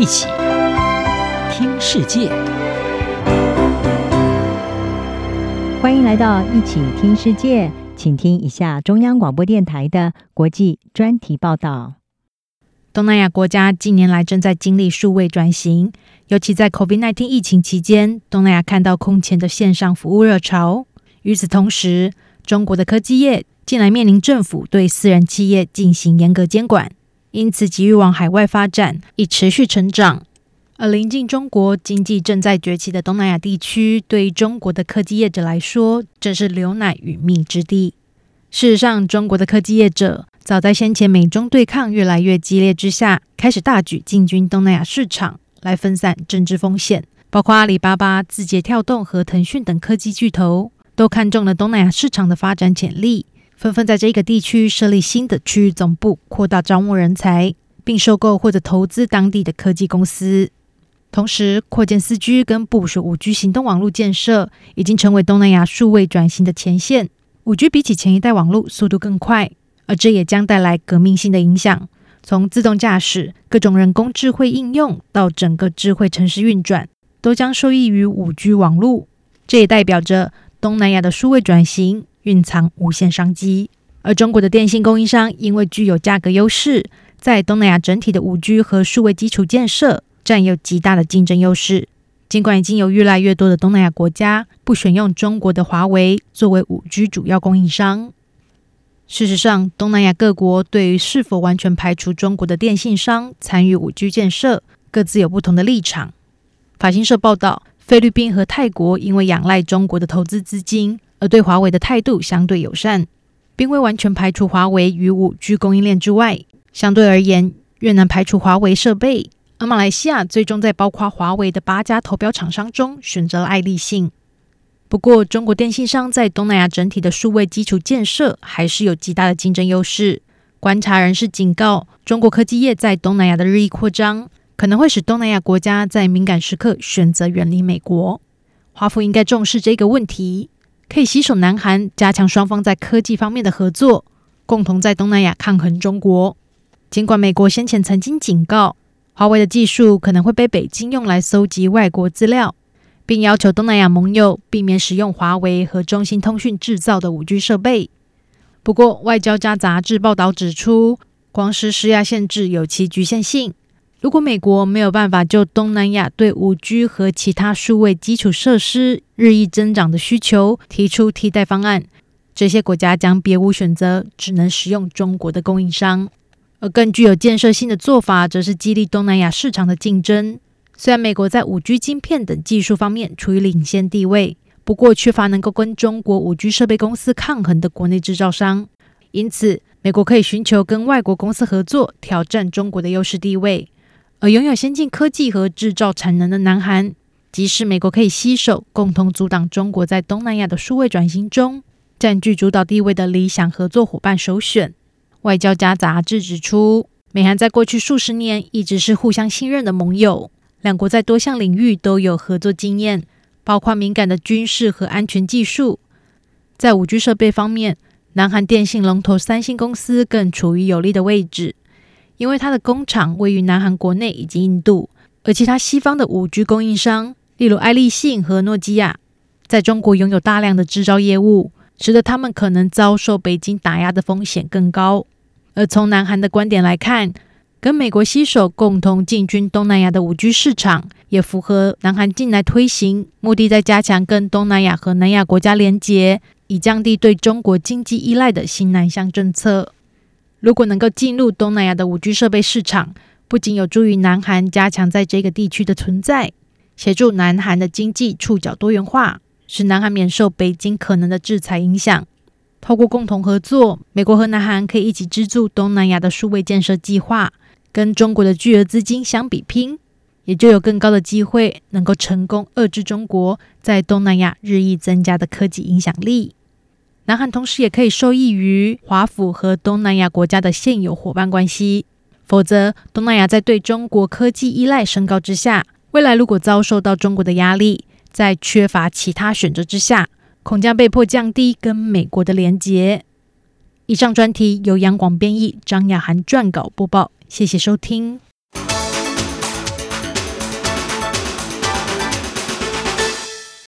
一起听世界，欢迎来到一起听世界，请听一下中央广播电台的国际专题报道。东南亚国家近年来正在经历数位转型，尤其在 COVID-19 疫情期间，东南亚看到空前的线上服务热潮。与此同时，中国的科技业近来面临政府对私人企业进行严格监管。因此，急于往海外发展，以持续成长。而临近中国经济正在崛起的东南亚地区，对于中国的科技业者来说，正是流奶与蜜之地。事实上，中国的科技业者早在先前美中对抗越来越激烈之下，开始大举进军东南亚市场，来分散政治风险。包括阿里巴巴、字节跳动和腾讯等科技巨头，都看中了东南亚市场的发展潜力。纷纷在这个地区设立新的区域总部，扩大招募人才，并收购或者投资当地的科技公司。同时，扩建四 G 跟部署五 G 行动网络建设，已经成为东南亚数位转型的前线。五 G 比起前一代网络速度更快，而这也将带来革命性的影响。从自动驾驶、各种人工智慧应用到整个智慧城市运转，都将受益于五 G 网络。这也代表着东南亚的数位转型。蕴藏无限商机，而中国的电信供应商因为具有价格优势，在东南亚整体的五 G 和数位基础建设占有极大的竞争优势。尽管已经有越来越多的东南亚国家不选用中国的华为作为五 G 主要供应商，事实上，东南亚各国对于是否完全排除中国的电信商参与五 G 建设，各自有不同的立场。法新社报道，菲律宾和泰国因为仰赖中国的投资资金。而对华为的态度相对友善，并未完全排除华为与五 G 供应链之外。相对而言，越南排除华为设备，而马来西亚最终在包括华为的八家投标厂商中选择了爱立信。不过，中国电信商在东南亚整体的数位基础建设还是有极大的竞争优势。观察人士警告，中国科技业在东南亚的日益扩张，可能会使东南亚国家在敏感时刻选择远离美国。华府应该重视这个问题。可以携手南韩，加强双方在科技方面的合作，共同在东南亚抗衡中国。尽管美国先前曾经警告，华为的技术可能会被北京用来搜集外国资料，并要求东南亚盟友避免使用华为和中兴通讯制造的五 G 设备。不过，外交家杂志报道指出，光是施压限制有其局限性。如果美国没有办法就东南亚对五 G 和其他数位基础设施日益增长的需求提出替代方案，这些国家将别无选择，只能使用中国的供应商。而更具有建设性的做法，则是激励东南亚市场的竞争。虽然美国在五 G 晶片等技术方面处于领先地位，不过缺乏能够跟中国五 G 设备公司抗衡的国内制造商，因此美国可以寻求跟外国公司合作，挑战中国的优势地位。而拥有先进科技和制造产能的南韩，即使美国可以携手共同阻挡中国在东南亚的数位转型中占据主导地位的理想合作伙伴首选。外交家杂志指出，美韩在过去数十年一直是互相信任的盟友，两国在多项领域都有合作经验，包括敏感的军事和安全技术。在五 G 设备方面，南韩电信龙头三星公司更处于有利的位置。因为它的工厂位于南韩国内以及印度，而其他西方的五 G 供应商，例如爱立信和诺基亚，在中国拥有大量的制造业务，使得他们可能遭受北京打压的风险更高。而从南韩的观点来看，跟美国携手共同进军东南亚的五 G 市场，也符合南韩近来推行，目的在加强跟东南亚和南亚国家连结，以降低对中国经济依赖的新南向政策。如果能够进入东南亚的五 G 设备市场，不仅有助于南韩加强在这个地区的存在，协助南韩的经济触角多元化，使南韩免受北京可能的制裁影响。透过共同合作，美国和南韩可以一起资助东南亚的数位建设计划，跟中国的巨额资金相比拼，也就有更高的机会能够成功遏制中国在东南亚日益增加的科技影响力。南韩同时也可以受益于华府和东南亚国家的现有伙伴关系，否则东南亚在对中国科技依赖升高之下，未来如果遭受到中国的压力，在缺乏其他选择之下，恐将被迫降低跟美国的连结。以上专题由杨广编译，张雅涵撰稿播报，谢谢收听。